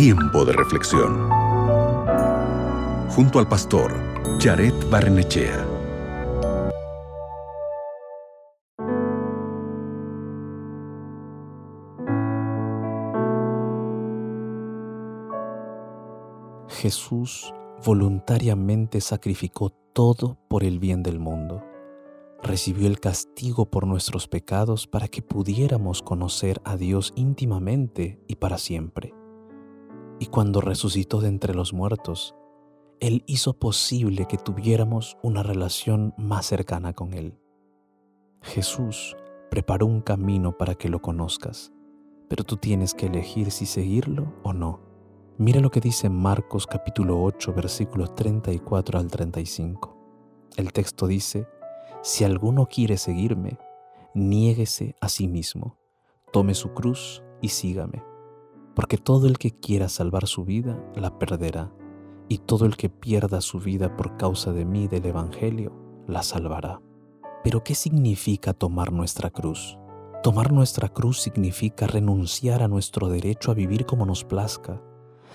Tiempo de reflexión. Junto al pastor Jared Barnechea. Jesús voluntariamente sacrificó todo por el bien del mundo. Recibió el castigo por nuestros pecados para que pudiéramos conocer a Dios íntimamente y para siempre. Y cuando resucitó de entre los muertos, Él hizo posible que tuviéramos una relación más cercana con Él. Jesús preparó un camino para que lo conozcas, pero tú tienes que elegir si seguirlo o no. Mira lo que dice Marcos capítulo 8 versículos 34 al 35. El texto dice, si alguno quiere seguirme, niéguese a sí mismo, tome su cruz y sígame, porque todo el que quiera salvar su vida la perderá, y todo el que pierda su vida por causa de mí del Evangelio la salvará. Pero ¿qué significa tomar nuestra cruz? Tomar nuestra cruz significa renunciar a nuestro derecho a vivir como nos plazca,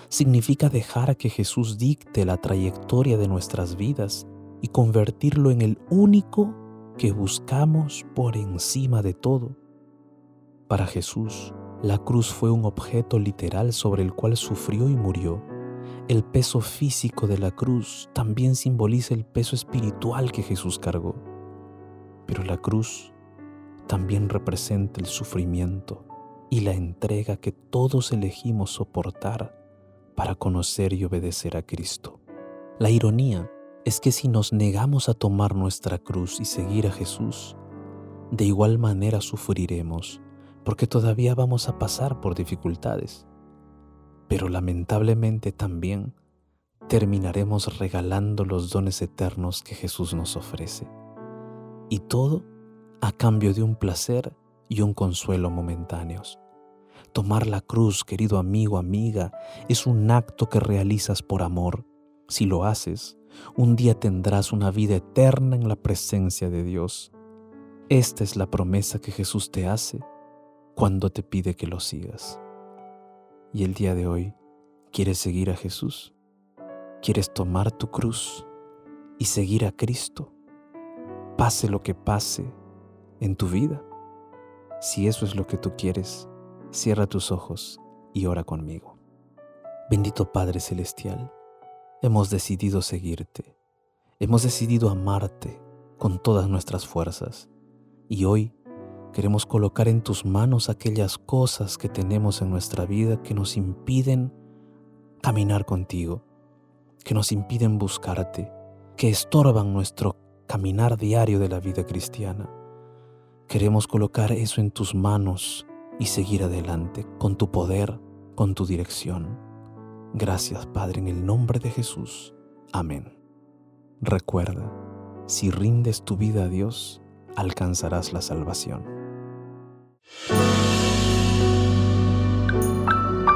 significa dejar que Jesús dicte la trayectoria de nuestras vidas y convertirlo en el único que buscamos por encima de todo. Para Jesús, la cruz fue un objeto literal sobre el cual sufrió y murió. El peso físico de la cruz también simboliza el peso espiritual que Jesús cargó. Pero la cruz también representa el sufrimiento y la entrega que todos elegimos soportar para conocer y obedecer a Cristo. La ironía es que si nos negamos a tomar nuestra cruz y seguir a Jesús, de igual manera sufriremos, porque todavía vamos a pasar por dificultades. Pero lamentablemente también terminaremos regalando los dones eternos que Jesús nos ofrece. Y todo a cambio de un placer y un consuelo momentáneos. Tomar la cruz, querido amigo, amiga, es un acto que realizas por amor. Si lo haces, un día tendrás una vida eterna en la presencia de Dios. Esta es la promesa que Jesús te hace cuando te pide que lo sigas. Y el día de hoy, ¿quieres seguir a Jesús? ¿Quieres tomar tu cruz y seguir a Cristo? Pase lo que pase en tu vida. Si eso es lo que tú quieres, Cierra tus ojos y ora conmigo. Bendito Padre Celestial, hemos decidido seguirte, hemos decidido amarte con todas nuestras fuerzas y hoy queremos colocar en tus manos aquellas cosas que tenemos en nuestra vida que nos impiden caminar contigo, que nos impiden buscarte, que estorban nuestro caminar diario de la vida cristiana. Queremos colocar eso en tus manos y seguir adelante con tu poder, con tu dirección. Gracias Padre en el nombre de Jesús. Amén. Recuerda, si rindes tu vida a Dios, alcanzarás la salvación.